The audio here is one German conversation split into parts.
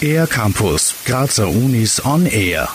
Air Campus, Grazer Unis on Air.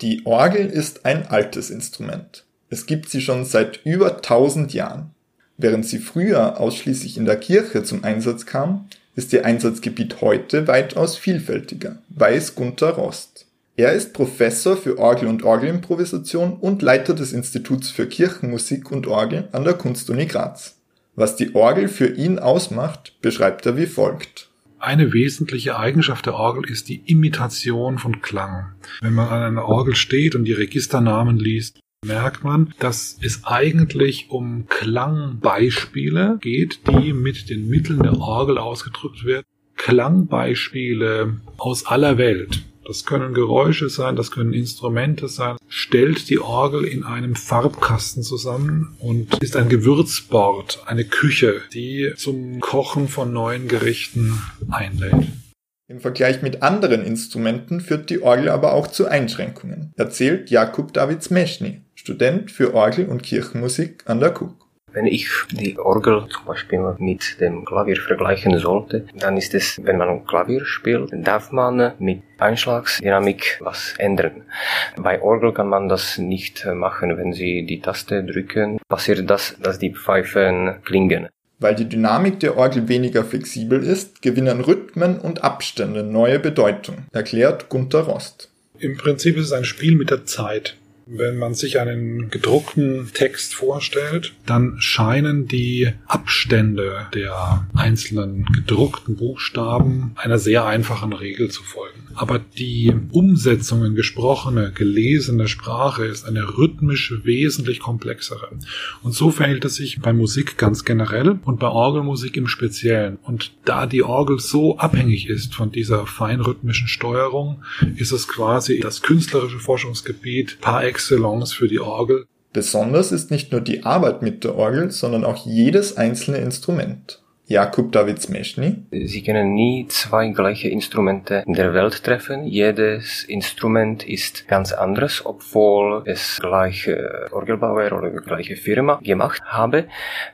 Die Orgel ist ein altes Instrument. Es gibt sie schon seit über 1000 Jahren. Während sie früher ausschließlich in der Kirche zum Einsatz kam, ist ihr Einsatzgebiet heute weitaus vielfältiger, weiß Gunther Rost. Er ist Professor für Orgel und Orgelimprovisation und Leiter des Instituts für Kirchenmusik und Orgel an der Kunstuni Graz. Was die Orgel für ihn ausmacht, beschreibt er wie folgt. Eine wesentliche Eigenschaft der Orgel ist die Imitation von Klang. Wenn man an einer Orgel steht und die Registernamen liest, merkt man, dass es eigentlich um Klangbeispiele geht, die mit den Mitteln der Orgel ausgedrückt werden. Klangbeispiele aus aller Welt. Das können Geräusche sein, das können Instrumente sein. Stellt die Orgel in einem Farbkasten zusammen und ist ein Gewürzbord, eine Küche, die zum Kochen von neuen Gerichten einlädt. Im Vergleich mit anderen Instrumenten führt die Orgel aber auch zu Einschränkungen, erzählt Jakub Davids Meschny, Student für Orgel- und Kirchenmusik an der KUK. Wenn ich die Orgel zum Beispiel mit dem Klavier vergleichen sollte, dann ist es, wenn man Klavier spielt, darf man mit Einschlagsdynamik was ändern. Bei Orgel kann man das nicht machen. Wenn Sie die Taste drücken, passiert das, dass die Pfeifen klingen. Weil die Dynamik der Orgel weniger flexibel ist, gewinnen Rhythmen und Abstände neue Bedeutung, erklärt Gunther Rost. Im Prinzip ist es ein Spiel mit der Zeit. Wenn man sich einen gedruckten Text vorstellt, dann scheinen die Abstände der einzelnen gedruckten Buchstaben einer sehr einfachen Regel zu folgen. Aber die Umsetzung in gesprochene, gelesene Sprache ist eine rhythmisch wesentlich komplexere. Und so verhält es sich bei Musik ganz generell und bei Orgelmusik im Speziellen. Und da die Orgel so abhängig ist von dieser feinrhythmischen Steuerung, ist es quasi das künstlerische Forschungsgebiet par excellence für die Orgel. Besonders ist nicht nur die Arbeit mit der Orgel, sondern auch jedes einzelne Instrument. Jakub David Meschny. Sie können nie zwei gleiche Instrumente in der Welt treffen. Jedes Instrument ist ganz anderes, obwohl es gleiche Orgelbauer oder gleiche Firma gemacht habe.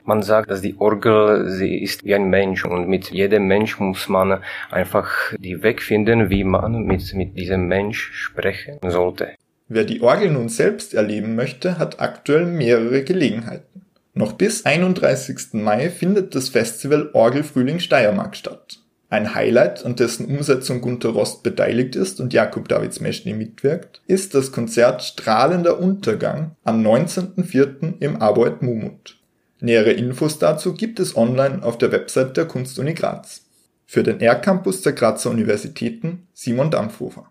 Man sagt, dass die Orgel, sie ist wie ein Mensch und mit jedem Mensch muss man einfach die Weg finden, wie man mit, mit diesem Mensch sprechen sollte. Wer die Orgel nun selbst erleben möchte, hat aktuell mehrere Gelegenheiten. Noch bis 31. Mai findet das Festival Orgelfrühling Steiermark statt. Ein Highlight, an dessen Umsetzung Gunther Rost beteiligt ist und Jakub Davids Meschny mitwirkt, ist das Konzert Strahlender Untergang am 19.04. im Arboet Mumut. Nähere Infos dazu gibt es online auf der Website der Kunstuni Graz. Für den R-Campus der Grazer Universitäten Simon Dampfhofer.